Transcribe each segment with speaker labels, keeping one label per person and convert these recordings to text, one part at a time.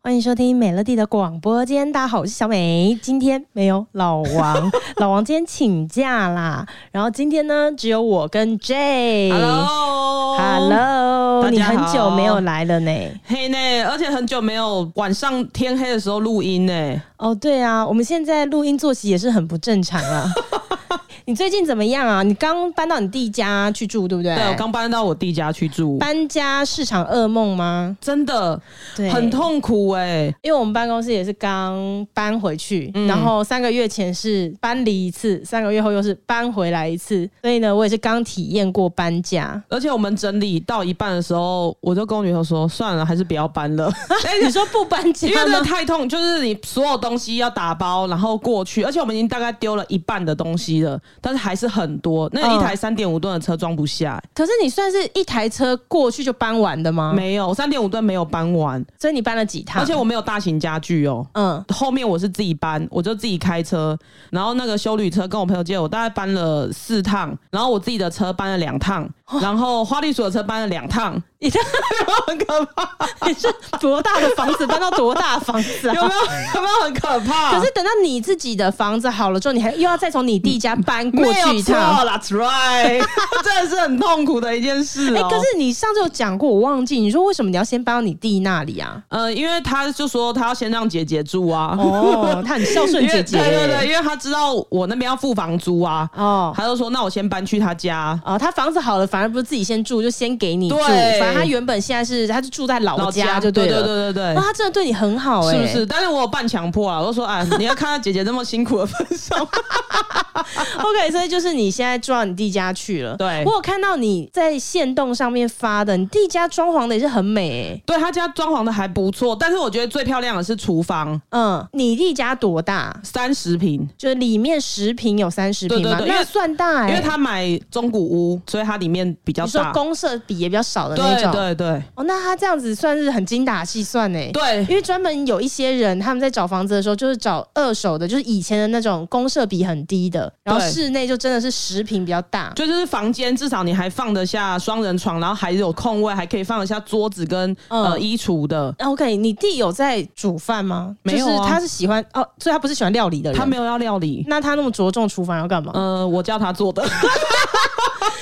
Speaker 1: 欢迎收听美乐蒂的广播间，大家好，我是小美。今天没有老王，老王今天请假啦。然后今天呢，只有我跟 J。Hello，Hello，你很久没有来了呢。
Speaker 2: 嘿呢，而且很久没有晚上天黑的时候录音呢。
Speaker 1: 哦，对啊，我们现在录音作息也是很不正常啊。你最近怎么样啊？你刚搬到你弟家去住，对不对？
Speaker 2: 对，我刚搬到我弟家去住。
Speaker 1: 搬家是场噩梦吗？
Speaker 2: 真的，对，很痛苦哎、欸。
Speaker 1: 因为我们办公室也是刚搬回去，嗯、然后三个月前是搬离一次，三个月后又是搬回来一次，所以呢，我也是刚体验过搬家。
Speaker 2: 而且我们整理到一半的时候，我就跟我女朋友说：“算了，还是不要搬了。”
Speaker 1: 哎，你说不搬家，
Speaker 2: 因为那太痛，就是你所有东西要打包，然后过去，而且我们已经大概丢了一半的东西了。但是还是很多，那一台三点五吨的车装不下、欸。
Speaker 1: 可是你算是一台车过去就搬完的吗？
Speaker 2: 没有，三点五吨没有搬完，
Speaker 1: 所以你搬了几趟？
Speaker 2: 而且我没有大型家具哦、喔。嗯，后面我是自己搬，我就自己开车，然后那个修旅车跟我朋友借，我大概搬了四趟，然后我自己的车搬了两趟，然后花栗鼠的车搬了两趟。
Speaker 1: 你这 很可怕！你是多大的房子搬到多大的房子啊？
Speaker 2: 有没有有没有很可怕？
Speaker 1: 可是等到你自己的房子好了之后，你还又要再从你弟家搬过去一趟。
Speaker 2: That's right，真的是很痛苦的一件事、喔。哎、
Speaker 1: 欸，可是你上次有讲过，我忘记你说为什么你要先搬到你弟那里啊？
Speaker 2: 呃，因为他就说他要先让姐姐住啊。
Speaker 1: 哦，他很孝顺姐姐。
Speaker 2: 对对对，因为他知道我那边要付房租啊。哦，他就说那我先搬去他家。
Speaker 1: 哦，他房子好了，反而不是自己先住，就先给你住。反正。他原本现在是，他就住在老家，就对了。
Speaker 2: 对对对对对。
Speaker 1: 那他真的对你很好哎、欸，
Speaker 2: 是不是？但是我有半强迫啊，我就说啊，你要看到姐姐这么辛苦的分手。
Speaker 1: OK，所以就是你现在住到你弟家去了。
Speaker 2: 对，
Speaker 1: 我有看到你在线动上面发的，你弟家装潢的也是很美哎、欸。
Speaker 2: 对，他家装潢的还不错，但是我觉得最漂亮的是厨房。
Speaker 1: 嗯，你弟家多大？
Speaker 2: 三十平，
Speaker 1: 就是里面十平有三十平吗？那算大哎、欸，
Speaker 2: 因为他买中古屋，所以他里面比较大。你
Speaker 1: 说公社比也比较少的那种。
Speaker 2: 对对对。
Speaker 1: 哦，那他这样子算是很精打细算呢。
Speaker 2: 对，
Speaker 1: 因为专门有一些人他们在找房子的时候，就是找二手的，就是以前的那种公设比很低的，然后室内就真的是十平比较大，
Speaker 2: 就就是房间至少你还放得下双人床，然后还有空位，还可以放得下桌子跟、嗯、呃衣橱的。
Speaker 1: OK，你弟有在煮饭吗？
Speaker 2: 没有、啊，
Speaker 1: 就是他是喜欢哦，所以他不是喜欢料理的人，
Speaker 2: 他没有要料理。
Speaker 1: 那他那么着重厨房要干嘛？
Speaker 2: 呃，我叫他做的。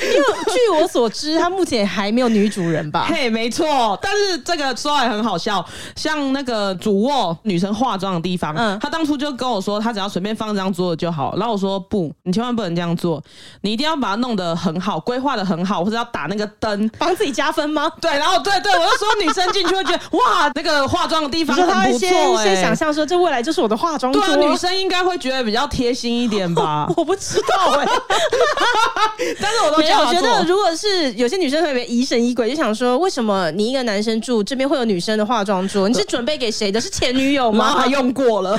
Speaker 1: 因为据我所知，他目前还没有女主人吧？
Speaker 2: 嘿，没错。但是这个说来很好笑，像那个主卧女生化妆的地方，嗯，他当初就跟我说，他只要随便放一张桌子就好。然后我说不，你千万不能这样做，你一定要把它弄得很好，规划的很好，或者要打那个灯，
Speaker 1: 帮自己加分吗？
Speaker 2: 对，然后对对，我就说女生进去会觉得 哇，那个化妆的地方很不错，
Speaker 1: 先想象说这未来就是我的化妆桌。
Speaker 2: 对，女生应该会觉得比较贴心一点吧？
Speaker 1: 我不知道哎、欸，
Speaker 2: 但是我都。
Speaker 1: 我觉得，如果是有些女生特别疑神疑鬼，就想说，为什么你一个男生住这边会有女生的化妆桌？你是准备给谁的？是前女友吗？
Speaker 2: 还用过了。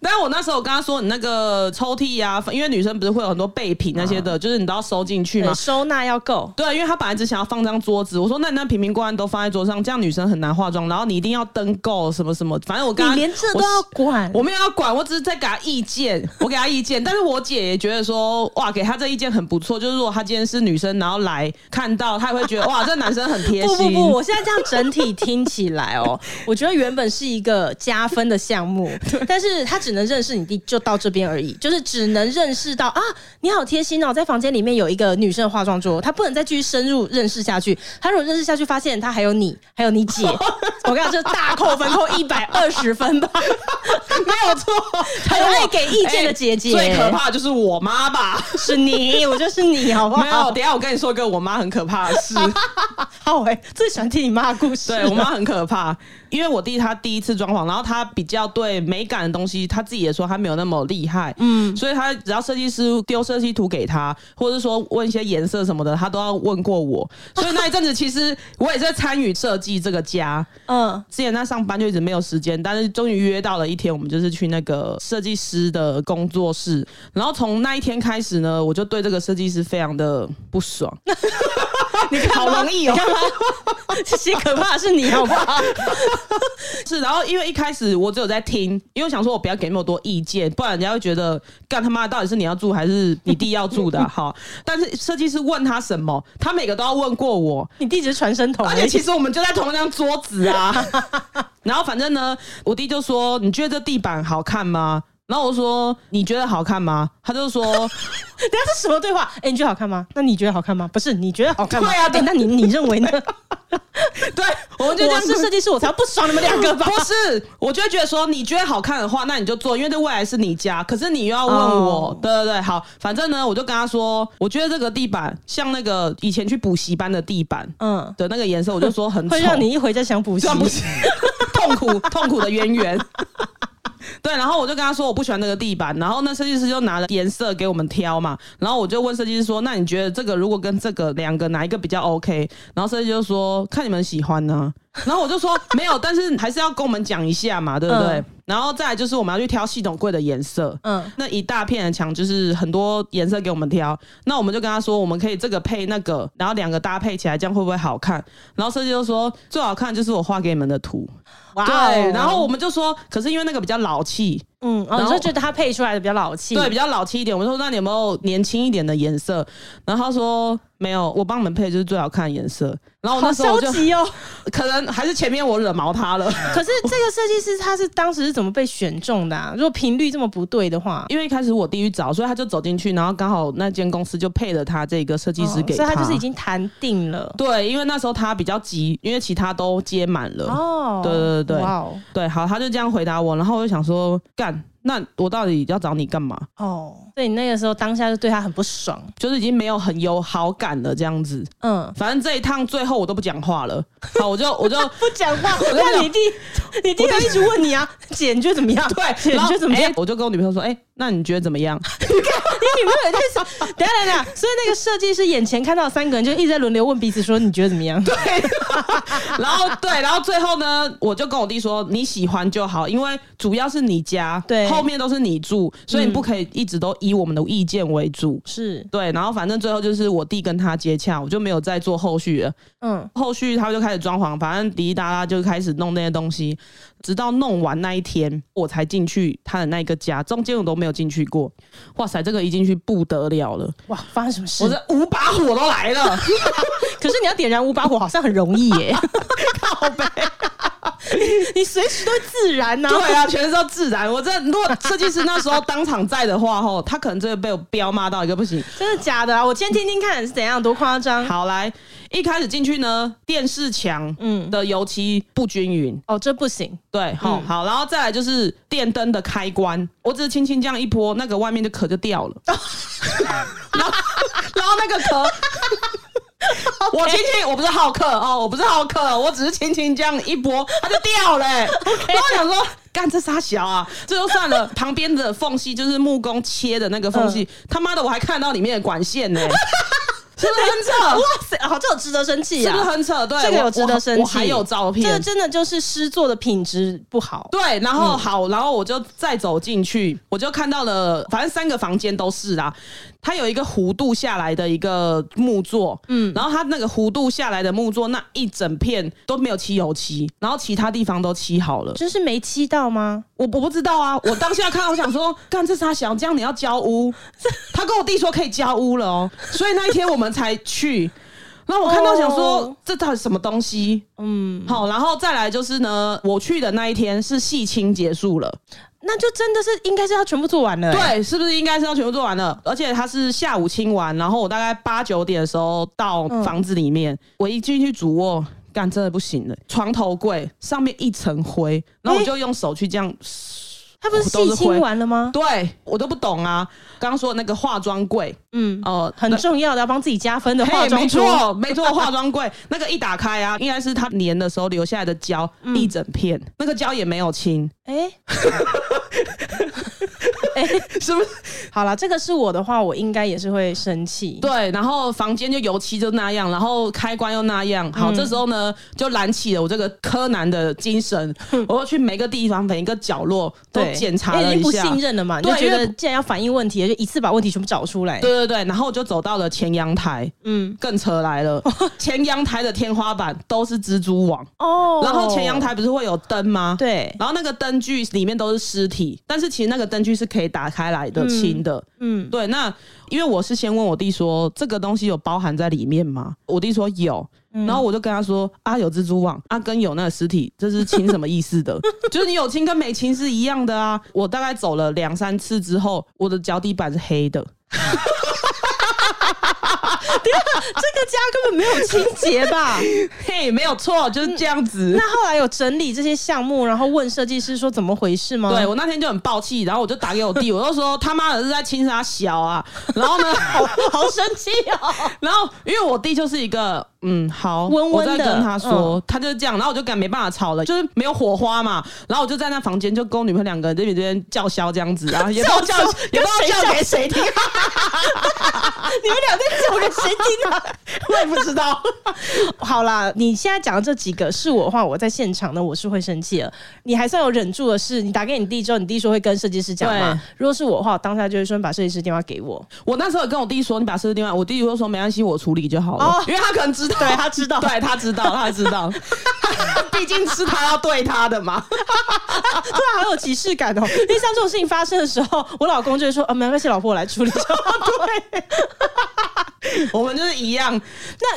Speaker 2: 但是我那时候我跟他说，你那个抽屉呀、啊，因为女生不是会有很多备品那些的，就是你都要收进去嘛，
Speaker 1: 收纳要够。
Speaker 2: 对，因为他本来只想要放张桌子，我说那你那瓶瓶罐罐都放在桌上，这样女生很难化妆。然后你一定要灯够什么什么，反正我跟他
Speaker 1: 你连这都要管
Speaker 2: 我，我没有要管，我只是在给他意见，我给他意见。但是我姐也觉得说，哇，给他这意见很不错。就是如果他今天是女生，然后来看到，她也会觉得哇，这男生很贴心。
Speaker 1: 不不不，我现在这样整体听起来哦，我觉得原本是一个加分的项目，但是他只能认识你弟，就到这边而已，就是只能认识到啊，你好贴心哦，在房间里面有一个女生的化妆桌，他不能再继续深入认识下去。他如果认识下去，发现他还有你，还有你姐，我跟你讲，这大扣分，扣一百二十分吧，
Speaker 2: 没有错，
Speaker 1: 很爱给意见的姐姐。
Speaker 2: 最可怕的就是我妈吧，
Speaker 1: 是你，我就是你，好不好？
Speaker 2: 没有，等下我跟你说一个我妈很可怕的事。
Speaker 1: 好哎，最喜欢听你妈的故事。
Speaker 2: 对，我妈很可怕，因为我弟他第一次装潢，然后他比较对美感的东西，他自己也说他没有那么厉害。嗯，所以他只要设计师丢设计图给他，或者是说问一些颜色什么的，他都要问过我。所以那一阵子其实我也在参与设计这个家。嗯，之前在上班就一直没有时间，但是终于约到了一天，我们就是去那个设计师的工作室。然后从那一天开始呢，我就对这个设计师非常的不爽。你看好容易哦，
Speaker 1: 这些可怕的是你好不好？
Speaker 2: 是，然后因为一开始我只有在听，因为我想说我不要给那么多意见，不然人家会觉得干他妈到底是你要住还是你弟要住的？好，但是设计师问他什么，他每个都要问过我。
Speaker 1: 你弟只是传声筒，
Speaker 2: 而且其实我们就在同一张桌子啊。然后反正呢，我弟就说：“你觉得这地板好看吗？”然后我说：“你觉得好看吗？”他就说：“ 等
Speaker 1: 下是什么对话？哎，你觉得好看吗？那你觉得好看吗？不是，你觉得好看吗？
Speaker 2: 对啊，对，
Speaker 1: 那你你认为呢？
Speaker 2: 对，我们就这样，
Speaker 1: 我是设计师，我才不爽你们两个吧？
Speaker 2: 不是，我就会觉得说，你觉得好看的话，那你就做，因为这未来是你家。可是你又要问我，oh. 对对对，好，反正呢，我就跟他说，我觉得这个地板像那个以前去补习班的地板，嗯，的那个颜色，我就说很丑，
Speaker 1: 会让你一回家想
Speaker 2: 补习，痛苦痛苦的渊源。对，然后我就跟他说我不喜欢那个地板，然后那设计师就拿了颜色给我们挑嘛，然后我就问设计师说，那你觉得这个如果跟这个两个哪一个比较 OK？然后设计师就说看你们喜欢呢，然后我就说没有，但是还是要跟我们讲一下嘛，对不对？嗯、然后再来就是我们要去挑系统柜的颜色，嗯，那一大片的墙就是很多颜色给我们挑，那我们就跟他说我们可以这个配那个，然后两个搭配起来这样会不会好看？然后设计就说最好看就是我画给你们的图。对，然后我们就说，可是因为那个比较老气，
Speaker 1: 嗯，然后就觉得他配出来的比较老气，
Speaker 2: 对，比较老气一点。我们说，那你有没有年轻一点的颜色？然后他说没有，我帮你们配就是最好看的颜色。然后我那时候就，
Speaker 1: 好消极哦，
Speaker 2: 可能还是前面我惹毛他了。
Speaker 1: 可是这个设计师他是当时是怎么被选中的啊？如果频率这么不对的话，
Speaker 2: 因为一开始我弟去找，所以他就走进去，然后刚好那间公司就配了他这个设计师给他，
Speaker 1: 哦，所以他就是已经谈定了。
Speaker 2: 对，因为那时候他比较急，因为其他都接满了。哦，对对对，对，好，他就这样回答我，然后我就想说干。那我到底要找你干嘛？哦，
Speaker 1: 所以你那个时候当下就对他很不爽，
Speaker 2: 就是已经没有很有好感了这样子。嗯，反正这一趟最后我都不讲话了。好，我就我就
Speaker 1: 不讲话。那你弟，你弟他一直问你啊，姐你觉得怎么样？
Speaker 2: 对，
Speaker 1: 姐你觉得怎么样？
Speaker 2: 我就跟我女朋友说，哎，那你觉得怎么样？
Speaker 1: 你女朋友也在想，等下等下，所以那个设计师眼前看到三个人，就一直在轮流问彼此说，你觉得怎么样？
Speaker 2: 对。然后对，然后最后呢，我就跟我弟说，你喜欢就好，因为主要是你家。对。后面都是你住，所以你不可以一直都以我们的意见为主。是对，然后反正最后就是我弟跟他接洽，我就没有再做后续了。嗯，后续他就开始装潢，反正滴滴答答就开始弄那些东西，直到弄完那一天我才进去他的那个家，中间我都没有进去过。哇塞，这个一进去不得了了！
Speaker 1: 哇，发生什么事？
Speaker 2: 我这五把火都来了，
Speaker 1: 可是你要点燃五把火好像很容易耶，靠北。你随时都会自燃呐、啊？
Speaker 2: 对啊，全是要自燃。我这如果设计师那时候当场在的话，吼，他可能真的被我彪骂到一个不行。
Speaker 1: 真的假的啊？我先听听看是怎样，多夸张。
Speaker 2: 好，来，一开始进去呢，电视墙嗯的油漆不均匀、嗯、
Speaker 1: 哦，这不行。
Speaker 2: 对，好、嗯，好，然后再来就是电灯的开关，我只是轻轻这样一拨，那个外面的壳就掉了。然后，然后那个壳。Okay. 我轻轻，我不是好客哦，我不是好客，我只是轻轻这样一拨，它就掉了、欸。Okay. 然后我想说，干这啥小啊？这就算了，旁边的缝隙就是木工切的那个缝隙，嗯、他妈的我还看到里面的管线呢、欸。是不是很扯？哇塞，
Speaker 1: 好，这有值得生气啊！
Speaker 2: 是不是很扯？对，
Speaker 1: 这个有值得生气。
Speaker 2: 我还有照片，
Speaker 1: 这个真的就是诗作的品质不好。
Speaker 2: 对，然后好，然后我就再走进去，我就看到了，反正三个房间都是啦。它有一个弧度下来的一个木座，嗯，然后它那个弧度下来的木座那一整片都没有漆油漆，然后其他地方都漆好了，
Speaker 1: 就是没漆到吗？
Speaker 2: 我我不知道啊，我当下看，我想说，干这啥想这样你要交屋？他跟我弟说可以交屋了哦，所以那一天我们才去。然后我看到想说，oh. 这到底什么东西？嗯，好，然后再来就是呢，我去的那一天是戏清结束了。
Speaker 1: 那就真的是应该是要全部做完了，欸，
Speaker 2: 对，是不是应该是要全部做完了？而且他是下午清完，然后我大概八九点的时候到房子里面，嗯、我一进去主卧，干真的不行了，床头柜上面一层灰，然后我就用手去这样，
Speaker 1: 他、欸、不是细清完了吗？
Speaker 2: 对，我都不懂啊。刚刚说的那个化妆柜，嗯，哦、呃，
Speaker 1: 很重要的要帮自己加分的化妆，
Speaker 2: 没错，没错，化妆柜 那个一打开啊，应该是他粘的时候留下来的胶，嗯、一整片，那个胶也没有清，哎、欸。哎、是不是？
Speaker 1: 好了，这个是我的话，我应该也是会生气。
Speaker 2: 对，然后房间就油漆就那样，然后开关又那样。好，嗯、这时候呢，就燃起了我这个柯南的精神，嗯、我要去每个地方每一个角落都检查了一下。不
Speaker 1: 信任了嘛？对，就觉得既然要反映问题，就一次把问题全部找出来。
Speaker 2: 对对对，然后我就走到了前阳台，嗯，更扯来了，前阳台的天花板都是蜘蛛网哦，然后前阳台不是会有灯吗？
Speaker 1: 对，
Speaker 2: 然后那个灯具里面都是尸体，但是其实那个灯具是可以打开来的，清的，嗯，对。那因为我是先问我弟说这个东西有包含在里面吗？我弟说有，然后我就跟他说啊，有蜘蛛网啊，跟有那个尸体，这是亲什么意思的？就是你有亲跟没亲是一样的啊。我大概走了两三次之后，我的脚底板是黑的。
Speaker 1: 这个家根本没有清洁吧？
Speaker 2: 嘿，没有错，就是这样子。
Speaker 1: 那后来有整理这些项目，然后问设计师说怎么回事吗？
Speaker 2: 对，我那天就很爆气，然后我就打给我弟，我就说他妈的是在亲啥小啊？然后呢，
Speaker 1: 好 好生气哦。
Speaker 2: 然后因为我弟就是一个嗯好
Speaker 1: 温温的，
Speaker 2: 我在跟他说，嗯、他就是这样，然后我就跟他没办法吵了，就是没有火花嘛。然后我就在那房间就跟我女朋友两个人这边这边叫嚣这样子，然后也不知道叫也不知道叫给谁听。
Speaker 1: 你们俩在叫给谁听啊？
Speaker 2: 我也不知道。
Speaker 1: 好啦，你现在讲的这几个是我的话，我在现场呢，我是会生气了。你还算有忍住的是，你打给你弟之后，你弟说会跟设计师讲吗？如果是我的话，我当下就会说你把设计师电话给我。
Speaker 2: 我那时候跟我弟说，你把设计师电话，我弟弟会说没关系，我处理就好了。哦，因为他可能知道，
Speaker 1: 对他知道，
Speaker 2: 对他知道，他知道，毕竟是他要对他的嘛。
Speaker 1: 突然好有歧视感哦！因为像这种事情发生的时候，我老公就会说：“啊，没关系，老婆我来处理就好。”对。
Speaker 2: 我们就是一样，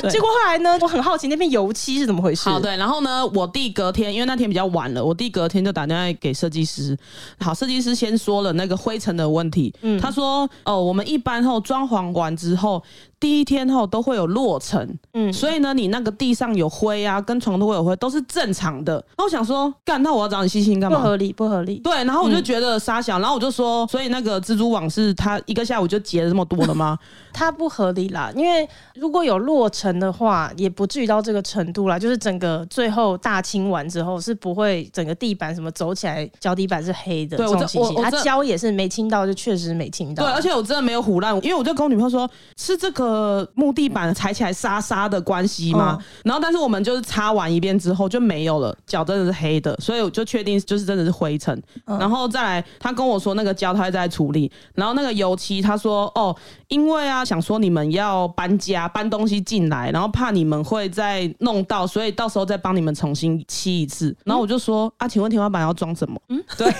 Speaker 1: 那结果后来呢？我很好奇那边油漆是怎么回事。
Speaker 2: 好，对，然后呢，我弟隔天，因为那天比较晚了，我弟隔天就打电话给设计师。好，设计师先说了那个灰尘的问题。嗯，他说：“哦，我们一般后装潢完之后。”第一天后都会有落尘，嗯，所以呢，你那个地上有灰啊，跟床都会有灰，都是正常的。然后我想说，干，那我要找你细心干嘛？
Speaker 1: 不合理，不合理。
Speaker 2: 对，然后我就觉得沙小，嗯、然后我就说，所以那个蜘蛛网是它一个下午就结了这么多了吗？
Speaker 1: 它不合理啦，因为如果有落尘的话，也不至于到这个程度啦。就是整个最后大清完之后，是不会整个地板什么走起来脚底板是黑的。对，这种情形，它胶也是没清到，就确实没清到。
Speaker 2: 对，而且我真的没有唬烂，因为我就跟我女朋友说，是这个。呃，木地板踩起来沙沙的关系吗？嗯、然后，但是我们就是擦完一遍之后就没有了，脚真的是黑的，所以我就确定就是真的是灰尘。嗯、然后再来，他跟我说那个胶他在处理，然后那个油漆他说哦，因为啊想说你们要搬家搬东西进来，然后怕你们会再弄到，所以到时候再帮你们重新漆一次。然后我就说、嗯、啊，请问天花板要装什么？嗯，对。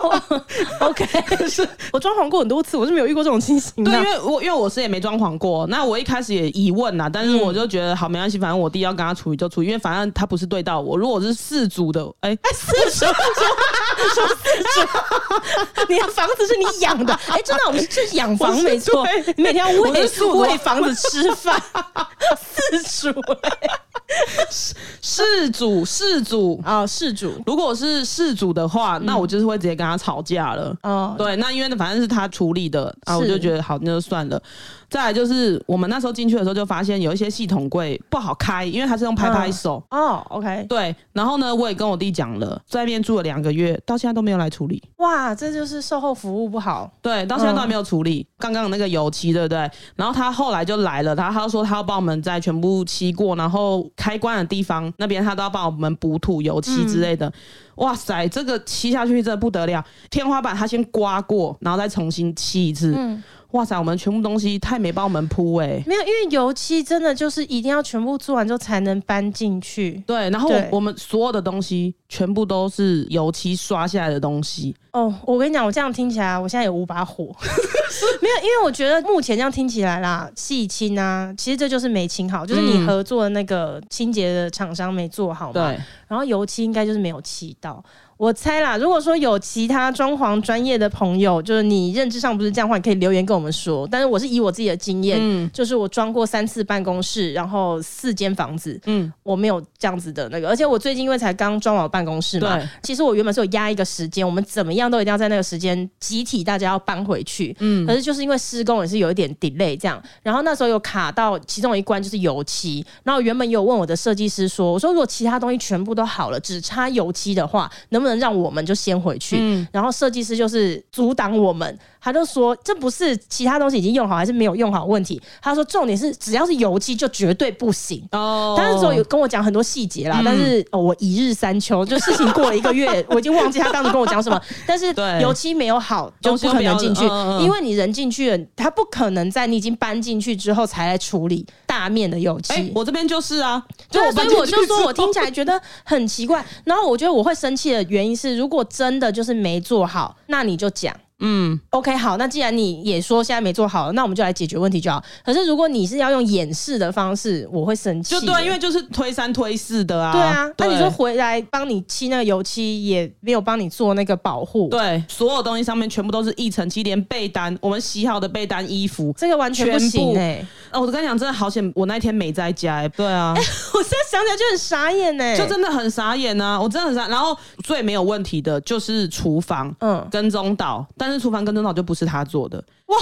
Speaker 1: OK，是我装潢过很多次，我是没有遇过这种情形。
Speaker 2: 对，因为我因为我是也没装潢过，那我一开始也疑问呐，但是我就觉得好没关系，反正我弟要跟他处理就处理，因为反正他不是对到我。如果是四组的，哎、欸，
Speaker 1: 四组，说四组，你的房子是你养的，哎、欸，真的，我们是养房没错，你每天要喂喂房子吃饭，四组、欸，
Speaker 2: 四组，四组
Speaker 1: 啊，事主。
Speaker 2: 如果是事主的话，那我就是会直接跟他吵架了。哦，对，那因为反正是他处理的啊，我就觉得好，那就算了。再来就是我们那时候进去的时候就发现有一些系统柜不好开，因为它是用拍拍手。
Speaker 1: 哦，OK，
Speaker 2: 对。然后呢，我也跟我弟讲了，在那边住了两个月，到现在都没有来处理。
Speaker 1: 哇，这就是售后服务不好。
Speaker 2: 对，到现在都还没有处理。刚刚那个油漆，对不对？然后他后来就来了，他他说他要帮我们再全部漆过，然后开关的地方那边他都要帮我们补土油漆之类的。嗯哇塞，这个漆下去真的不得了！天花板他先刮过，然后再重新漆一次。嗯，哇塞，我们全部东西他也没帮我们铺哎、欸，
Speaker 1: 没有，因为油漆真的就是一定要全部做完之后才能搬进去。
Speaker 2: 对，然后我，们所有的东西全部都是油漆刷下来的东西。
Speaker 1: 哦，我跟你讲，我这样听起来，我现在有五把火。没有，因为我觉得目前这样听起来啦，细清啊，其实这就是没清好，就是你合作的那个清洁的厂商没做好嘛。对。然后油漆应该就是没有漆到。我猜啦，如果说有其他装潢专业的朋友，就是你认知上不是这样的话，你可以留言跟我们说。但是我是以我自己的经验，嗯，就是我装过三次办公室，然后四间房子，嗯，我没有这样子的那个。而且我最近因为才刚装完办公室嘛，对，其实我原本是有压一个时间，我们怎么样都一定要在那个时间集体大家要搬回去，嗯，可是就是因为施工也是有一点 delay 这样，然后那时候有卡到其中一关就是油漆，然后原本有问我的设计师说，我说如果其他东西全部都好了，只差油漆的话，能不能能让我们就先回去？嗯、然后设计师就是阻挡我们，他就说这不是其他东西已经用好还是没有用好问题。他说重点是只要是油漆就绝对不行。哦，但是说有跟我讲很多细节啦，嗯、但是、哦、我一日三秋，就事情过了一个月，我已经忘记他当时跟我讲什么。但是油漆没有好就不可能进去，因为你人进去了，他不可能在你已经搬进去之后才来处理大面的油漆。
Speaker 2: 欸、我这边就是啊，
Speaker 1: 对所以我就说我听起来觉得很奇怪。然后我觉得我会生气的原因是，如果真的就是没做好，那你就讲。嗯，OK，好，那既然你也说现在没做好，那我们就来解决问题就好。可是如果你是要用掩饰的方式，我会生气。
Speaker 2: 就对，因为就是推三推四的啊。
Speaker 1: 对啊，那你说回来帮你漆那个油漆，也没有帮你做那个保护。
Speaker 2: 对，所有东西上面全部都是一层漆，连被单，我们洗好的被单、衣服，
Speaker 1: 这个完全不行哎。
Speaker 2: 哦，我跟你讲，真的好险，我那天没在家哎。对啊，哎，
Speaker 1: 我现在想起来就很傻眼哎，
Speaker 2: 就真的很傻眼啊，我真的很傻。然后最没有问题的就是厨房，嗯，跟踪岛，但是厨房跟踪岛就。不是他做的哇？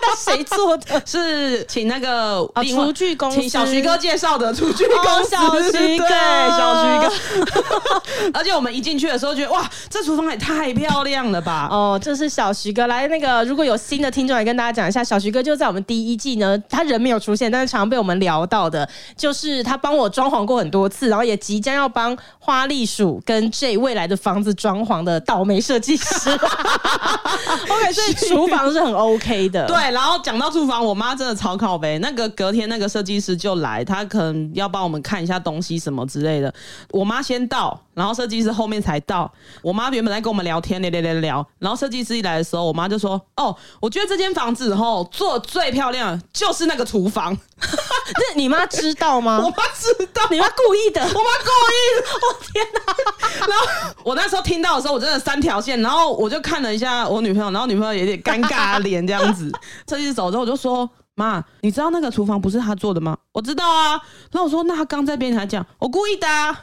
Speaker 1: 那谁做的？
Speaker 2: 是请那个
Speaker 1: 厨具公司，
Speaker 2: 请小徐哥介绍的厨具公司。
Speaker 1: 小徐哥，
Speaker 2: 小徐哥。而且我们一进去的时候，觉得哇，这厨房也太漂亮了吧！
Speaker 1: 哦，这是小徐哥。来，那个如果有新的听众，来跟大家讲一下，小徐哥就在我们第一季呢，他人没有出现，但是常常被我们聊到的，就是他帮我装潢过很多次，然后也即将要帮花栗鼠跟 J 未来的房子装潢的倒霉设计师。OK，所以厨房是很 OK 的。
Speaker 2: 对，然后讲到厨房，我妈真的超靠北。那个隔天那个设计师就来，他可能要帮我们看一下东西什么之类的。我妈先到，然后设计师后面才到。我妈原本在跟我们聊天，聊聊聊聊。然后设计师一来的时候，我妈就说：“哦，我觉得这间房子吼做最漂亮就是那个厨房。”
Speaker 1: 那你妈知道吗？
Speaker 2: 我妈知道，
Speaker 1: 你妈故意的。我妈
Speaker 2: 故意的。我天哪！然 后我那时候听到的时候，我真的三条线。然后我就看了一下我女朋友，然后女朋友也有点尴尬的脸这样子。设计师走之后，我就说：“妈，你知道那个厨房不是他做的吗？”我知道啊。然后我说：“那他刚在边台讲，我故意的啊。”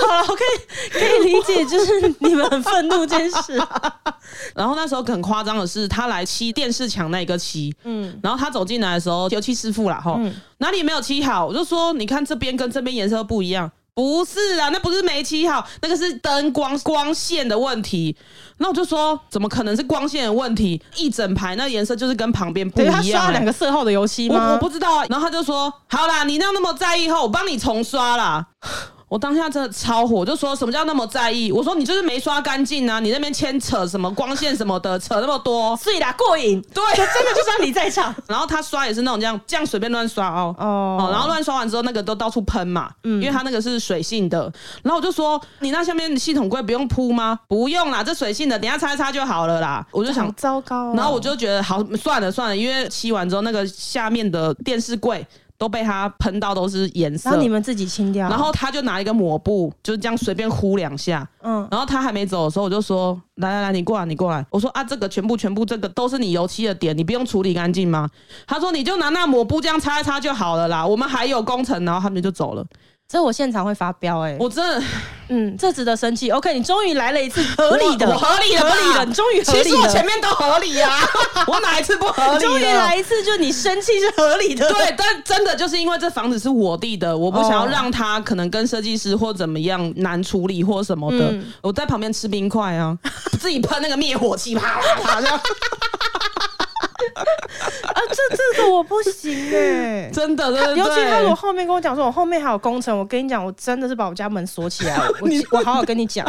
Speaker 1: 好了，我可以可以理解，就是你们很愤怒这件事。
Speaker 2: 然后那时候很夸张的是，他来漆电视墙那一个漆，嗯，然后他走进来的时候，油漆师傅啦，哈，嗯、哪里没有漆好？我就说，你看这边跟这边颜色不一样。不是啊，那不是煤气好，那个是灯光光线的问题。那我就说，怎么可能是光线的问题？一整排那颜色就是跟旁边不一样、欸。他
Speaker 1: 刷两个色号的油漆吗？
Speaker 2: 我我不知道啊。然后他就说，好啦，你那样那么在意后，我帮你重刷啦。我当下真的超火，就说什么叫那么在意？我说你就是没刷干净啊！你那边牵扯什么光线什么的，扯那么多，
Speaker 1: 所以啦，过瘾。
Speaker 2: 对，
Speaker 1: 真的就像你在场。
Speaker 2: 然后他刷也是那种这样这样随便乱刷哦哦，然后乱刷完之后那个都到处喷嘛，嗯，因为他那个是水性的。然后我就说你那下面系统柜不用铺吗？不用啦，这水性的，等下擦一擦就好了啦。我就想
Speaker 1: 糟糕，
Speaker 2: 然后我就觉得好算了算了，因为漆完之后那个下面的电视柜。都被他喷到都是颜色，
Speaker 1: 然后你们自己清掉。
Speaker 2: 然后他就拿一个抹布，就是这样随便呼两下。嗯，然后他还没走的时候，我就说：“来来来，你过来，你过来。”我说：“啊，这个全部全部这个都是你油漆的点，你不用处理干净吗？”他说：“你就拿那抹布这样擦一擦就好了啦，我们还有工程。”然后他们就走了。
Speaker 1: 这我现场会发飙哎、欸！
Speaker 2: 我真的，
Speaker 1: 嗯，这值得生气。OK，你终于来了一次合理的，
Speaker 2: 我我合理的，
Speaker 1: 合理的，你终于合理的。
Speaker 2: 其实我前面都合理呀、啊，我哪一次不合理？终于
Speaker 1: 来一次，就你生气是合理的。
Speaker 2: 对，但真的就是因为这房子是我弟的，我不想要让他可能跟设计师或怎么样难处理或什么的。嗯、我在旁边吃冰块啊，自己喷那个灭火器，啪啪啪。
Speaker 1: 啊，这这个我不行哎、欸，
Speaker 2: 真的，真的，
Speaker 1: 尤其他如果后面跟我讲说，我后面还有工程，我跟你讲，我真的是把我家门锁起来，我 我好好跟你讲。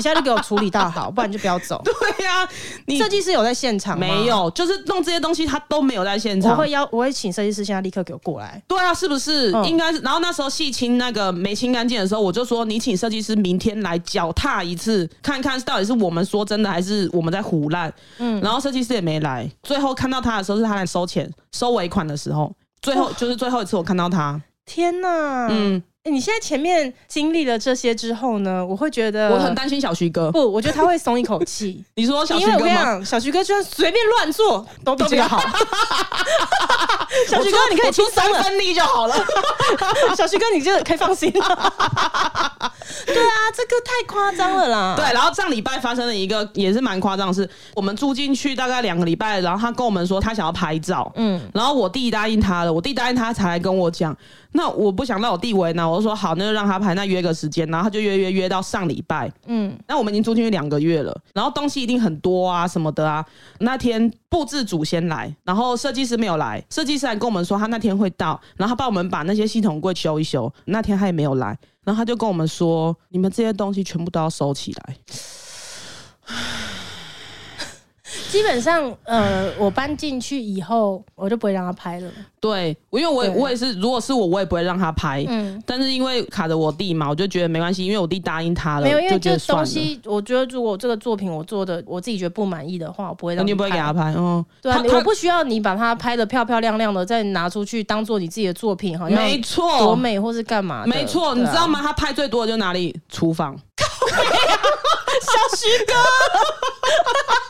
Speaker 1: 你现在就给我处理到好，不然就不要走。
Speaker 2: 对呀、啊，你
Speaker 1: 设计师有在现场吗？
Speaker 2: 没有，就是弄这些东西他都没有在现场。
Speaker 1: 我会邀，我会请设计师现在立刻给我过来。
Speaker 2: 对啊，是不是？嗯、应该是。然后那时候细清那个没清干净的时候，我就说你请设计师明天来脚踏一次，看看到底是我们说真的还是我们在胡乱。嗯。然后设计师也没来，最后看到他的时候是他来收钱、收尾款的时候，最后就是最后一次我看到他。
Speaker 1: 天呐！嗯。欸、你现在前面经历了这些之后呢？我会觉得
Speaker 2: 我很担心小徐哥。
Speaker 1: 不，我觉得他会松一口气。
Speaker 2: 你说小徐哥吗？因为我跟你讲，
Speaker 1: 小徐哥就算随便乱做都比较好。小徐哥，你可以出三分力就好了。小徐哥，你就可以放心了。对啊，这个太夸张了啦。
Speaker 2: 对，然后上礼拜发生了一个也是蛮夸张的事，我们住进去大概两个礼拜，然后他跟我们说他想要拍照，嗯，然后我弟答应他了，我弟答应他才来跟我讲。那我不想让我弟为难，我就说好，那就让他拍，那约个时间，然后他就约约约到上礼拜，嗯，那我们已经租进去两个月了，然后东西一定很多啊什么的啊。那天布置组先来，然后设计师没有来，设计师还跟我们说他那天会到，然后他帮我们把那些系统柜修一修。那天他也没有来，然后他就跟我们说，你们这些东西全部都要收起来。
Speaker 1: 基本上，呃，我搬进去以后，我就不会让他拍了。
Speaker 2: 对，因为我也我也是，如果是我，我也不会让他拍。嗯，但是因为卡着我弟嘛，我就觉得没关系，因为我弟答应他了。
Speaker 1: 没有，因为这
Speaker 2: 东
Speaker 1: 西，我觉得如果这个作品我做的我自己觉得不满意的话，我不会让你。
Speaker 2: 你不会给他拍？嗯，
Speaker 1: 对啊，我不需要你把它拍的漂漂亮亮的，再拿出去当做你自己的作品，好像没错，多美或是干嘛？
Speaker 2: 没错，你知道吗？他拍最多的就哪里？厨房。
Speaker 1: 小徐哥。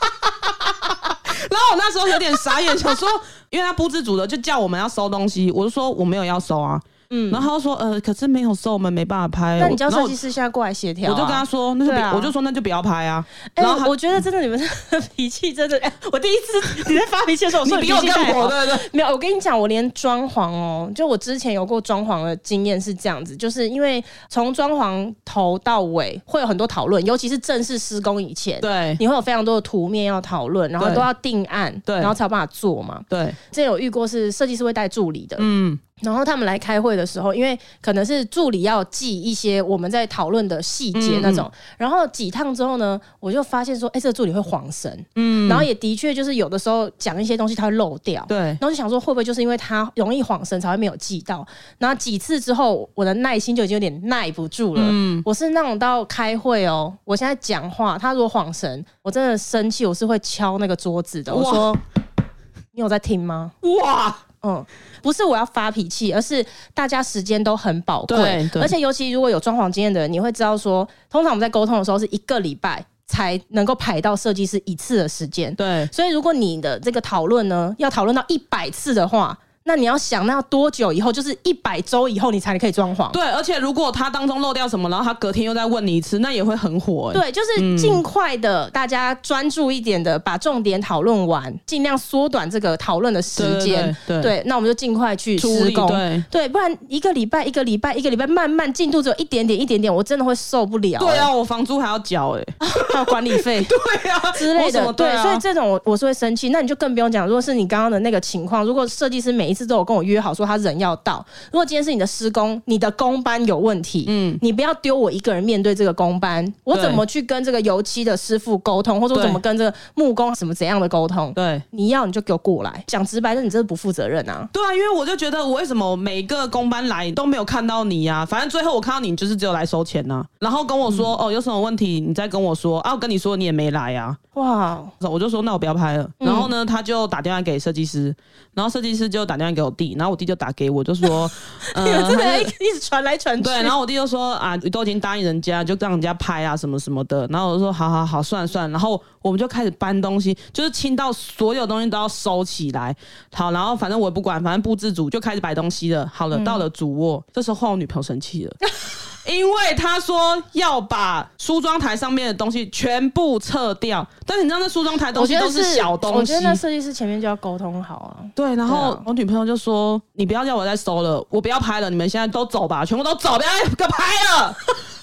Speaker 2: 然后我那时候有点傻眼，想说，因为他不自主的就叫我们要收东西，我就说我没有要收啊。嗯，然后他就说，呃，可是没有收，我们没办法拍。
Speaker 1: 那你叫设计师现在过来协调、啊。
Speaker 2: 我就跟他说，那就我就说那就不要拍啊。
Speaker 1: 然后我觉得真的你们 脾气真的，哎，我第一次你在发脾气的时候，我说你比我更火，对对对。没有，我跟你讲，我连装潢哦，就我之前有过装潢的经验是这样子，就是因为从装潢头到尾会有很多讨论，尤其是正式施工以前，
Speaker 2: 对，
Speaker 1: 你会有非常多的图面要讨论，然后都要定案，对，然后才有办法做嘛。
Speaker 2: 对，
Speaker 1: 之前有遇过是设计师会带助理的，嗯。然后他们来开会的时候，因为可能是助理要记一些我们在讨论的细节那种，嗯、然后几趟之后呢，我就发现说，哎，这个助理会晃神，嗯，然后也的确就是有的时候讲一些东西他会漏掉，对，然后就想说会不会就是因为他容易晃神才会没有记到，然后几次之后，我的耐心就已经有点耐不住了，嗯，我是那种到开会哦，我现在讲话，他如果晃神，我真的生气，我是会敲那个桌子的，我说，你有在听吗？哇！嗯，不是我要发脾气，而是大家时间都很宝贵，而且尤其如果有装潢经验的人，你会知道说，通常我们在沟通的时候是一个礼拜才能够排到设计师一次的时间，对，所以如果你的这个讨论呢，要讨论到一百次的话。那你要想，那要多久以后？就是一百周以后，你才可以装潢。
Speaker 2: 对，而且如果他当中漏掉什么，然后他隔天又再问你一次，那也会很火欸。
Speaker 1: 对，就是尽快的，大家专注一点的，把重点讨论完，尽量缩短这个讨论的时间。对，那我们就尽快去施工。对，对，不然一个礼拜、一个礼拜、一个礼拜，慢慢进度只有一点点、一点点，我真的会受不了欸。
Speaker 2: 对啊，我房租还要缴哎，
Speaker 1: 还 有管理费。
Speaker 2: 对啊，
Speaker 1: 之类的。对，所以这种我我是会生气。那你就更不用讲，如果是你刚刚的那个情况，如果设计师每一次都有跟我约好。说他人要到，如果今天是你的施工，你的工班有问题，嗯，你不要丢我一个人面对这个工班，我怎么去跟这个油漆的师傅沟通，或者我怎么跟这个木工什么怎样的沟通？对，你要你就给我过来，讲直白的，你真是不负责任啊！
Speaker 2: 对啊，因为我就觉得，我为什么每个工班来都没有看到你呀、啊？反正最后我看到你，就是只有来收钱呢、啊，然后跟我说、嗯、哦，有什么问题你再跟我说啊，我跟你说你也没来呀、啊。哇！我就说那我不要拍了。然后呢，他就打电话给设计师，然后设计师就打电话给我弟，然后我弟就打给我，就说
Speaker 1: 你们真的一直传来传去。
Speaker 2: 对，然后我弟就说啊，都已经答应人家，就让人家拍啊什么什么的。然后我就说好好好，算了算了。然后我们就开始搬东西，就是清到所有东西都要收起来。好，然后反正我也不管，反正布置组就开始摆东西了。好了，到了主卧，这时候换我女朋友生气了。因为他说要把梳妆台上面的东西全部撤掉，但是你知道那梳妆台东西都是小东西，
Speaker 1: 我觉得那设计师前面就要沟通好啊。
Speaker 2: 对，然后我女朋友就说：“你不要叫我再收了，我不要拍了，你们现在都走吧，全部都走，不要再拍了。”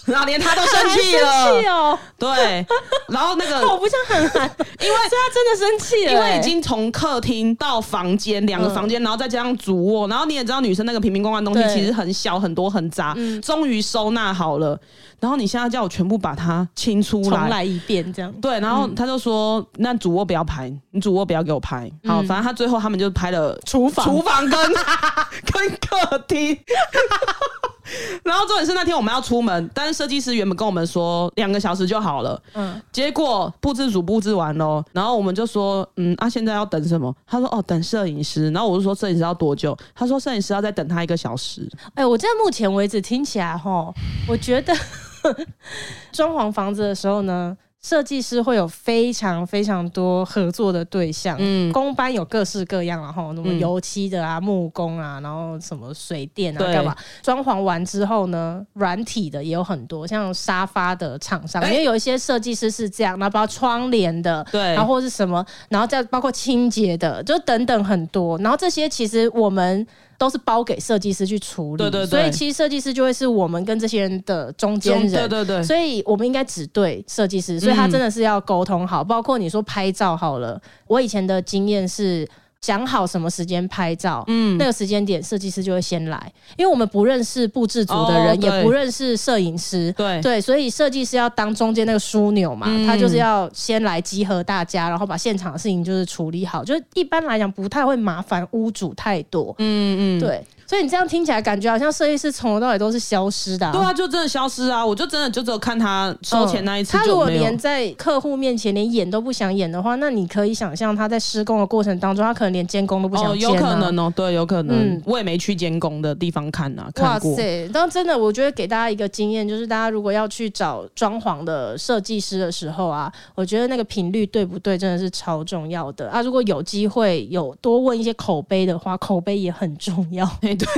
Speaker 2: 然后连他都生气了，生气哦，对，然后那个
Speaker 1: 我不想喊喊，因为他真的生气了，
Speaker 2: 因为已经从客厅到房间两个房间，然后再加上主卧，然后你也知道女生那个瓶瓶罐罐东西其实很小很多很杂，终于收纳好了，然后你现在叫我全部把它清出来，
Speaker 1: 重来一遍这样，
Speaker 2: 对，然后他就说那主卧不要拍，你主卧不要给我拍，好，反正他最后他们就拍了厨房、厨房跟 跟客厅。然后重点是那天我们要出门，但是设计师原本跟我们说两个小时就好了。嗯，结果布置组布置完了，然后我们就说，嗯，啊，现在要等什么？他说，哦，等摄影师。然后我就说，摄影师要多久？他说，摄影师要再等他一个小时。
Speaker 1: 哎，我在目前为止听起来，哈，我觉得 装潢房子的时候呢，设计师会有非常非常多合作的对象，嗯，工班有各式各样，然后什么油漆的啊、木工啊，然后什么水电啊，干嘛？装潢完之后呢，软体的也有很多，像沙发的厂商，因为有一些设计师是这样，然后包括窗帘的，对，然后或是什么，然后再包括清洁的，就等等很多，然后这些其实我们。都是包给设计师去处理，对对对，所以其实设计师就会是我们跟这些人的中间人，对对对，所以我们应该只对设计师，所以他真的是要沟通好，包括你说拍照好了，我以前的经验是。讲好什么时间拍照，嗯，那个时间点设计师就会先来，因为我们不认识布置组的人，哦、也不认识摄影师，对。对，所以设计师要当中间那个枢纽嘛，嗯、他就是要先来集合大家，然后把现场的事情就是处理好，就是一般来讲不太会麻烦屋主太多，嗯嗯，对。所以你这样听起来，感觉好像设计师从头到尾都是消失的。啊。
Speaker 2: 对啊，就真的消失啊！我就真的就只有看他收钱那一次，嗯。他
Speaker 1: 如果连在客户面前连演都不想演的话，那你可以想象他在施工的过程当中，他可能连监工都不想。哦，有可
Speaker 2: 能哦，对，有可能。嗯，我也没去监工的地方看啊。看过。哇塞！
Speaker 1: 但真的，我觉得给大家一个经验，就是大家如果要去找装潢的设计师的时候啊，我觉得那个频率对不对，真的是超重要的啊！如果有机会有多问一些口碑的话，口碑也很重要。哎，对。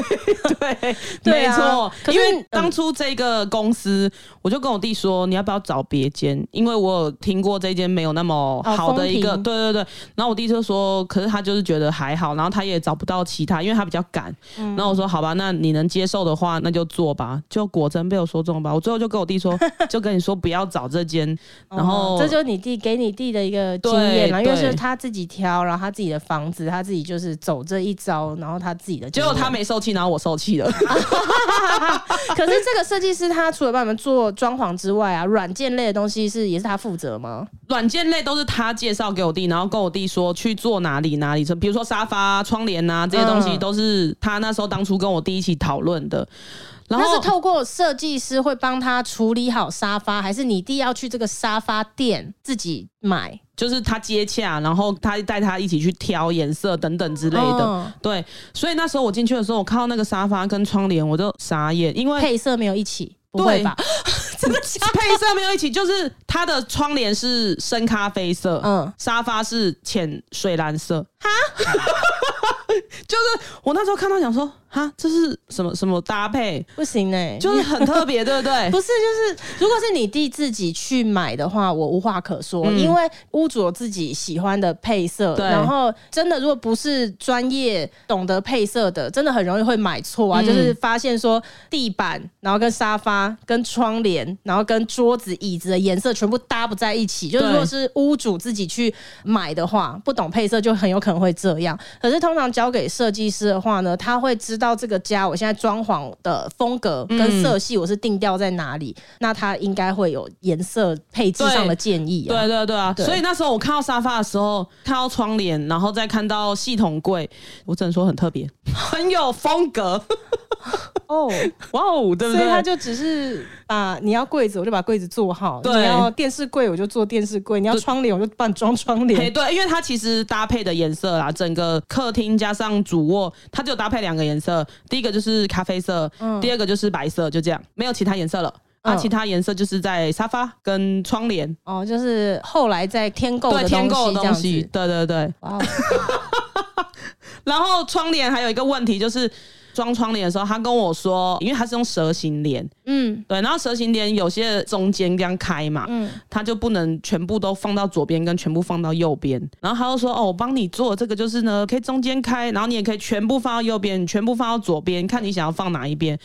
Speaker 2: 对，对啊、没错。因为当初这个公司，嗯、我就跟我弟说，你要不要找别间？因为我有听过这间没有那么好的一个，对对对。然后我弟就说，可是他就是觉得还好，然后他也找不到其他，因为他比较赶。嗯、然后我说，好吧，那你能接受的话，那就做吧。就果真被我说中吧。我最后就跟我弟说，就跟你说不要找这间。然后、
Speaker 1: 哦、这就是你弟给你弟的一个经验了，因为是他自己挑，然后他自己的房子，他自己就是走这一招，然后他自己的。
Speaker 2: 结果他没受气，然后我受气了。
Speaker 1: 可是这个设计师他除了帮我们做装潢之外啊，软件类的东西是也是他负责吗？
Speaker 2: 软件类都是他介绍给我弟，然后跟我弟说去做哪里哪里，比如说沙发、窗帘啊这些东西都是他那时候当初跟我弟一起讨论的。然后
Speaker 1: 是透过设计师会帮他处理好沙发，还是你弟要去这个沙发店自己买？
Speaker 2: 就是他接洽，然后他带他一起去挑颜色等等之类的。哦、对，所以那时候我进去的时候，我看到那个沙发跟窗帘，我就傻眼，因为
Speaker 1: 配色没有一起，不会吧？
Speaker 2: 真的假的？配色没有一起，就是它的窗帘是深咖啡色，嗯，沙发是浅水蓝色。哈，就是我那时候看到想说。哈，这是什么什么搭配？
Speaker 1: 不行呢、欸，
Speaker 2: 就是很特别，对不对？
Speaker 1: 不是，就是如果是你弟自己去买的话，我无话可说，嗯、因为屋主有自己喜欢的配色，对然后真的如果不是专业懂得配色的，真的很容易会买错啊。嗯、就是发现说地板，然后跟沙发、跟窗帘，然后跟桌子、椅子的颜色全部搭不在一起。就是如果是屋主自己去买的话，不懂配色就很有可能会这样。可是通常交给设计师的话呢，他会知。道这个家，我现在装潢的风格跟色系，我是定调在哪里？嗯、那他应该会有颜色配置上的建议、啊。
Speaker 2: 对对对啊！对所以那时候我看到沙发的时候，看到窗帘，然后再看到系统柜，我只能说很特别，很有风格。哦，哇哦，对不对？
Speaker 1: 所以他就只是把你要柜子，我就把柜子做好；对你要电视柜，我就做电视柜；你要窗帘，我就帮你装窗帘。
Speaker 2: 对，因为它其实搭配的颜色啦，整个客厅加上主卧，它就搭配两个颜色，第一个就是咖啡色，嗯、第二个就是白色，就这样，没有其他颜色了。啊，其他颜色就是在沙发跟窗帘。
Speaker 1: 哦，就是后来在天购的添购的东西，
Speaker 2: 对对对。然后窗帘还有一个问题就是。装窗帘的时候，他跟我说，因为他是用蛇形帘，嗯，对，然后蛇形帘有些中间这样开嘛，嗯，他就不能全部都放到左边，跟全部放到右边。然后他就说，哦，我帮你做这个，就是呢，可以中间开，然后你也可以全部放到右边，全部放到左边，看你想要放哪一边。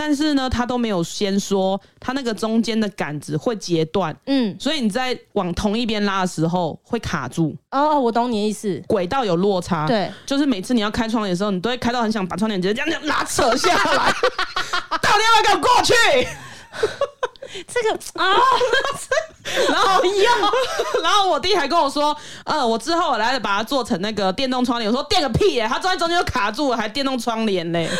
Speaker 2: 但是呢，他都没有先说，他那个中间的杆子会截断，嗯，所以你在往同一边拉的时候会卡住。
Speaker 1: 哦，我懂你的意思，
Speaker 2: 轨道有落差，对，就是每次你要开窗帘的时候，你都会开到很想把窗帘直接这样拉扯下来，到底要不要给我过去？
Speaker 1: 这个啊，
Speaker 2: 然后又，然后我弟还跟我说，呃，我之后我来把它做成那个电动窗帘。我说电个屁耶，他坐在中间就卡住了，还电动窗帘嘞。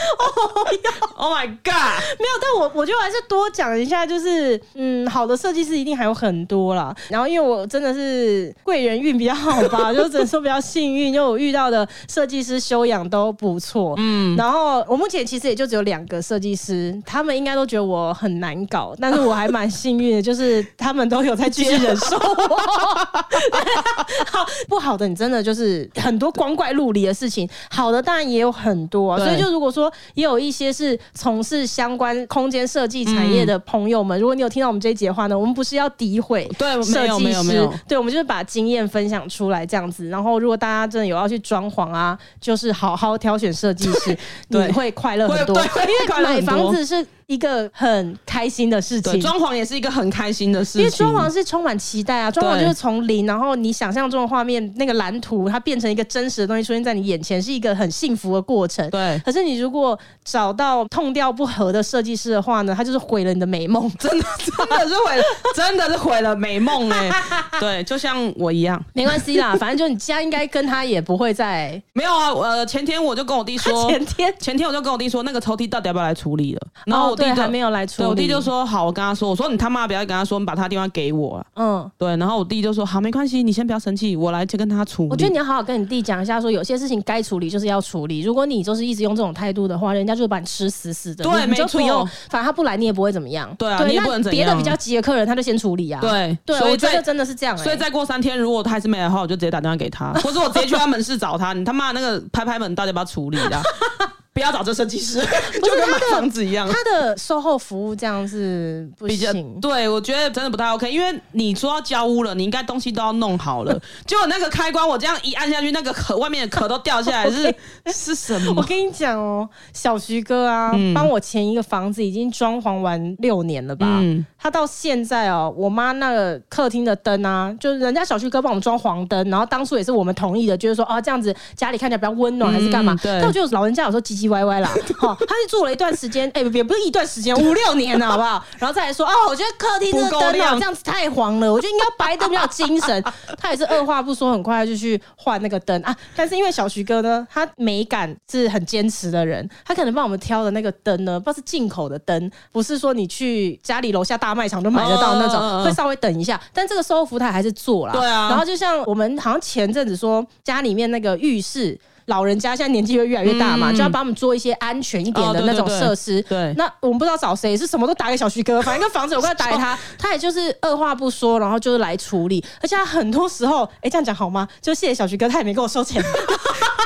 Speaker 2: Oh my god！
Speaker 1: 没有，但我我就还是多讲一下，就是嗯，好的设计师一定还有很多啦。然后因为我真的是贵人运比较好吧，就只能说比较幸运，因为我遇到的设计师修养都不错。嗯，然后我目前其实也就只有两个设计师，他们应该都觉得我很难搞，但是我还蛮幸运的，就是他们都有在继续忍受我。好，不好的你真的就是很多光怪陆离的事情，好的当然也有很多啊。所以就如果说也有一些是从事相关空间设计产业的朋友们，嗯，如果你有听到我们这一节的话呢，我们不是要诋毁对设计师，对，我们就是把经验分享出来这样子。然后如果大家真的有要去装潢啊，就是好好挑选设计师，你会快乐很多，因为买房子是。一个很开心的事情，
Speaker 2: 装潢也是一个很开心的事情，
Speaker 1: 因为装潢是充满期待啊，装潢就是从零，然后你想象中的画面，那个蓝图它变成一个真实的东西出现在你眼前，是一个很幸福的过程。
Speaker 2: 对，
Speaker 1: 可是你如果找到痛调不合的设计师的话呢，他就是毁了你的美梦，
Speaker 2: 真的真的是毁了，真的是毁了美梦哎、欸。对，就像我一样，
Speaker 1: 没关系啦，反正就你家应该跟他也不会再
Speaker 2: 没有啊。呃，前天我就跟我弟说，
Speaker 1: 前天
Speaker 2: 前天我就跟我弟说，那个抽屉到底要不要来处理了？然后我。
Speaker 1: 对，还没有来处理。
Speaker 2: 我弟就说：“好，我跟他说，我说你他妈不要跟他说，你把他电话给我了。”嗯，对。然后我弟就说：“好，没关系，你先不要生气，我来去跟他处理。”
Speaker 1: 我觉得你要好好跟你弟讲一下，说有些事情该处理就是要处理。如果你就是一直用这种态度的话，人家就会把你吃死死的。对，
Speaker 2: 没错。
Speaker 1: 反正他不来，你也不会怎么样。
Speaker 2: 对啊，对，你也不能怎样。别
Speaker 1: 的比较急的客人，他就先处理啊。
Speaker 2: 对
Speaker 1: 对，
Speaker 2: 所以
Speaker 1: 我觉得真的是这样、欸。
Speaker 2: 所以再过三天，如果他还是没来的话，我就直接打电话给他，或者我直接去他门市找他。你他妈那个拍拍门，到底要不要处理的？不要找这设计师，就跟买房子一样。
Speaker 1: 他的售后服务这样是不行。
Speaker 2: 对，我觉得真的不太 OK。因为你说要交屋了，你应该东西都要弄好了。结果那个开关，我这样一按下去，那个壳外面的壳都掉下来，是 是什么？
Speaker 1: 我跟你讲哦，小徐哥啊，帮、嗯、我前一个房子已经装潢完六年了吧？嗯，他到现在哦，我妈那个客厅的灯啊，就是人家小徐哥帮我们装黄灯，然后当初也是我们同意的，就是说啊，这样子家里看起来比较温暖，还是干嘛？
Speaker 2: 对。
Speaker 1: 但我觉得老人家有时候唧唧歪歪啦，哦，他是做了一段时间，哎、欸，也不是一段时间，五六年了，好不好？然后再来说，哦，我觉得客厅这个灯啊，这样子太黄了，我觉得应该白灯比较精神。他也是二话不说，很快就去换那个灯啊。但是因为小徐哥呢，他美感是很坚持的人，他可能帮我们挑的那个灯呢，不知道是进口的灯，不是说你去家里楼下大卖场都买得到那种，哦、会稍微等一下。但这个售后服务台还是做了，
Speaker 2: 对啊。
Speaker 1: 然后就像我们好像前阵子说，家里面那个浴室。老人家现在年纪会越来越大嘛，嗯、就要帮我们做一些安全一点的那种设施。哦、对，那我们不知道找谁，是什么都打给小徐哥，反正一个房子我快打给他，他也就是二话不说，然后就是来处理。而且他很多时候，哎、欸，这样讲好吗？就谢谢小徐哥，他也没给我收钱。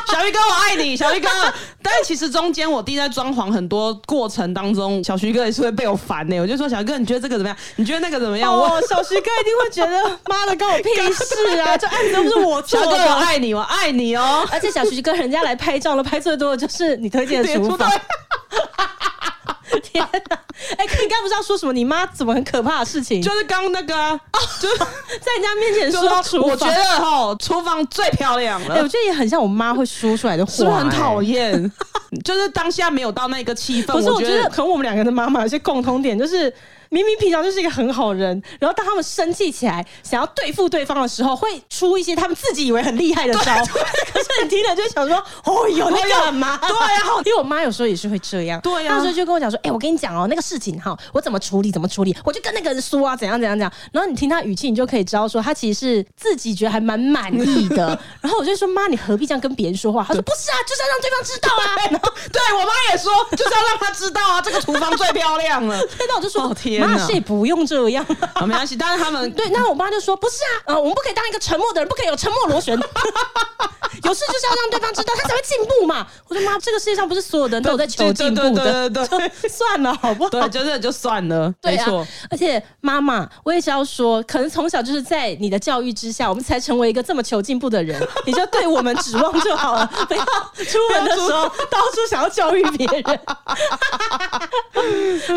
Speaker 2: 小徐哥，我爱你，小徐哥。但是其实中间我弟在装潢很多过程当中，小徐哥也是会被我烦呢、欸。我就说，小徐哥，你觉得这个怎么样？你觉得那个怎么样？
Speaker 1: 哦，小徐哥一定会觉得，妈的，关我屁事啊！这案子都不是我做的。小哥，
Speaker 2: 我爱你，我爱你哦。
Speaker 1: 而且小徐哥，人家来拍照了，拍最多的就是你推荐的 厨房。天哪！哎、欸，你刚不是要说什么？你妈怎么很可怕的事情？
Speaker 2: 就是刚那个啊，就是
Speaker 1: 在人家面前说厨房。
Speaker 2: 我觉得哈，厨房最漂亮了。
Speaker 1: 哎、欸，我觉得也很像我妈会说出来的话、欸，
Speaker 2: 是不是很讨厌？就是当下没有到那个气氛。
Speaker 1: 不是，我觉得可能我们两个人的妈妈有些共通点，就是。明明平常就是一个很好人，然后当他们生气起来想要对付对方的时候，会出一些他们自己以为很厉害的招。可是你听了就想说：“哦哟，你干嘛？”对呀、啊，因为我妈有时候也是会这样。对呀、啊，那时候就跟我讲说：“哎、欸，我跟你讲哦，那个事情哈，我怎么处理怎么处理，我就跟那个人说啊，怎样怎样怎样。”然后你听他语气，你就可以知道说他其实是自己觉得还蛮满意的。然后我就说：“妈，你何必这样跟别人说话？”他说：“不是啊，就是要让对方知道啊。”然后
Speaker 2: 对我妈也说：“就是要让他知道啊，这个厨房最漂亮了。”
Speaker 1: 那我就说：“
Speaker 2: 哦、天哪，
Speaker 1: 妈，是也不用。”这样，
Speaker 2: 好，没关系。但是他们
Speaker 1: 对，那我妈就说：“不是啊，呃，我们不可以当一个沉默的人，不可以有沉默螺旋。有事就是要让对方知道，他才会进步嘛。”我说：“妈，这个世界上不是所有的人都有在求进步的，
Speaker 2: 对对对，对，
Speaker 1: 算了，好不好？
Speaker 2: 对，就是就算了，
Speaker 1: 对啊，
Speaker 2: 没错。
Speaker 1: 而且妈妈，我也是要说，可能从小就是在你的教育之下，我们才成为一个这么求进步的人。你就对我们指望就好了，不要出门的时候到处想要教育别人。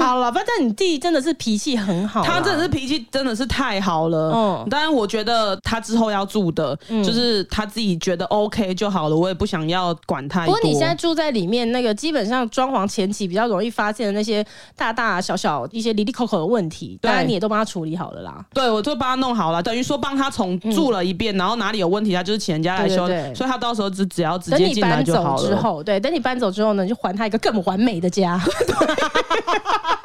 Speaker 1: 好了，不但你弟真的是脾气很好，
Speaker 2: 他真的是脾气真的是太好了。嗯，当然我觉得他之后要住的，就是他自己觉得 OK。就好了，我也不想要管太多。
Speaker 1: 不过你现在住在里面，那个基本上装潢前期比较容易发现的那些大大小小一些离离口口的问题，当然你也都帮他处理好了啦。
Speaker 2: 对，我就帮他弄好了，等于说帮他重住了一遍，嗯、然后哪里有问题，他就是请人家来修，对所以他到时候只只要直接进来就好了。等你搬走之后，
Speaker 1: 对，等你搬走之后呢，就还他一个更完美的家。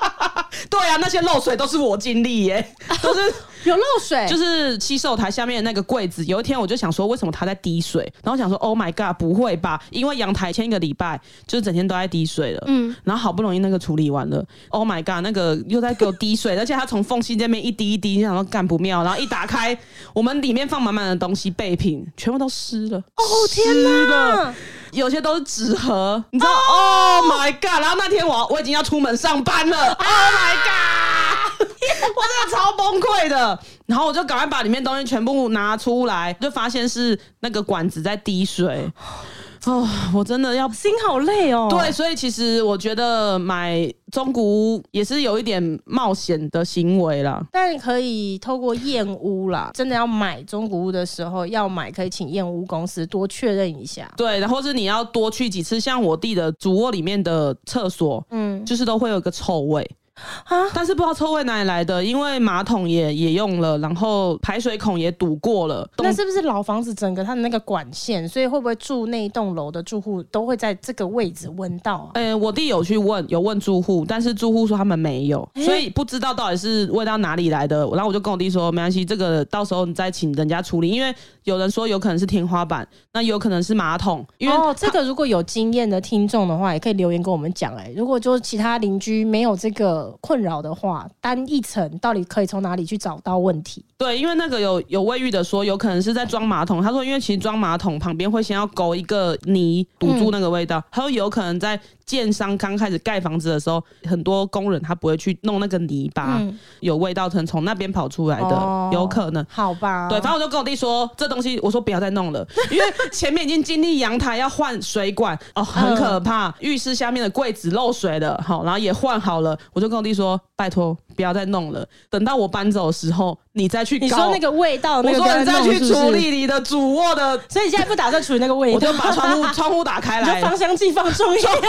Speaker 2: 对啊，那些漏水都是我经历耶，都是
Speaker 1: 有漏水，
Speaker 2: 就是洗手台下面的那个柜子。有一天我就想说，为什么它在滴水？然后想说，Oh my god，不会吧？因为阳台前一个礼拜就是整天都在滴水了。嗯，然后好不容易那个处理完了，Oh my god，那个又在给我滴水，而且它从缝隙这边一滴一滴，想说干不妙。然后一打开，我们里面放满满的东西备品，全部都湿了。哦
Speaker 1: 天哪！
Speaker 2: 有些都是纸盒，你知道？Oh my god！然后那天我我已经要出门上班了。Oh my god！我真的超崩溃的。然后我就赶快把里面东西全部拿出来，就发现是那个管子在滴水。哦，我真的要
Speaker 1: 心好累哦。
Speaker 2: 对，所以其实我觉得买中古屋也是有一点冒险的行为啦。
Speaker 1: 但可以透过验屋啦，真的要买中古屋的时候，要买可以请验屋公司多确认一下。
Speaker 2: 对，然后是你要多去几次，像我弟的主卧里面的厕所，嗯，就是都会有一个臭味。啊！但是不知道臭味哪里来的，因为马桶也也用了，然后排水孔也堵过了。
Speaker 1: 那是不是老房子整个它的那个管线？所以会不会住那一栋楼的住户都会在这个位置闻到啊？
Speaker 2: 呃，我弟有去问，有问住户，但是住户说他们没有，所以不知道到底是味道哪里来的。然后我就跟我弟说，没关系，这个到时候你再请人家处理，因为有人说有可能是天花板，那有可能是马桶。因为
Speaker 1: 哦，这个如果有经验的听众的话，也可以留言跟我们讲。哎，如果就是其他邻居没有这个。困扰的话，单一层到底可以从哪里去找到问题？
Speaker 2: 对，因为那个有有卫浴的说，有可能是在装马桶。他说，因为其实装马桶旁边会先要勾一个泥堵住那个味道。嗯、他说有可能在建商刚开始盖房子的时候，很多工人他不会去弄那个泥巴，嗯、有味道可能从那边跑出来的，哦、有可能。
Speaker 1: 好吧，
Speaker 2: 对，反正我就跟我弟说，这东西我说不要再弄了，因为前面已经经历阳台要换水管哦，很可怕。嗯、浴室下面的柜子漏水了，好，然后也换好了，我就跟我弟说，拜托。不要再弄了，等到我搬走的时候，你再去。
Speaker 1: 你说那个味道，那个
Speaker 2: 我说你再去处理你的主卧的，
Speaker 1: 所以你现在不打算处理那个味道，
Speaker 2: 我 就把窗户窗户打开来，
Speaker 1: 就芳香剂放重一点。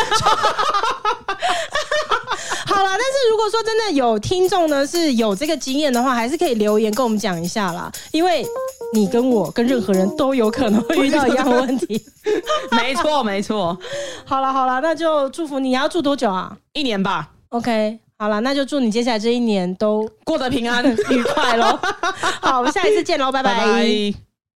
Speaker 1: 好了，但是如果说真的有听众呢是有这个经验的话，还是可以留言跟我们讲一下啦，因为你跟我跟任何人都有可能会遇到一样的问题。
Speaker 2: 没错，没错。
Speaker 1: 好了好了，那就祝福你，你要住多久啊？
Speaker 2: 一年吧。
Speaker 1: OK。好了，那就祝你接下来这一年都
Speaker 2: 过得平安
Speaker 1: 愉快喽！好，我们下一次见喽，拜拜。拜拜。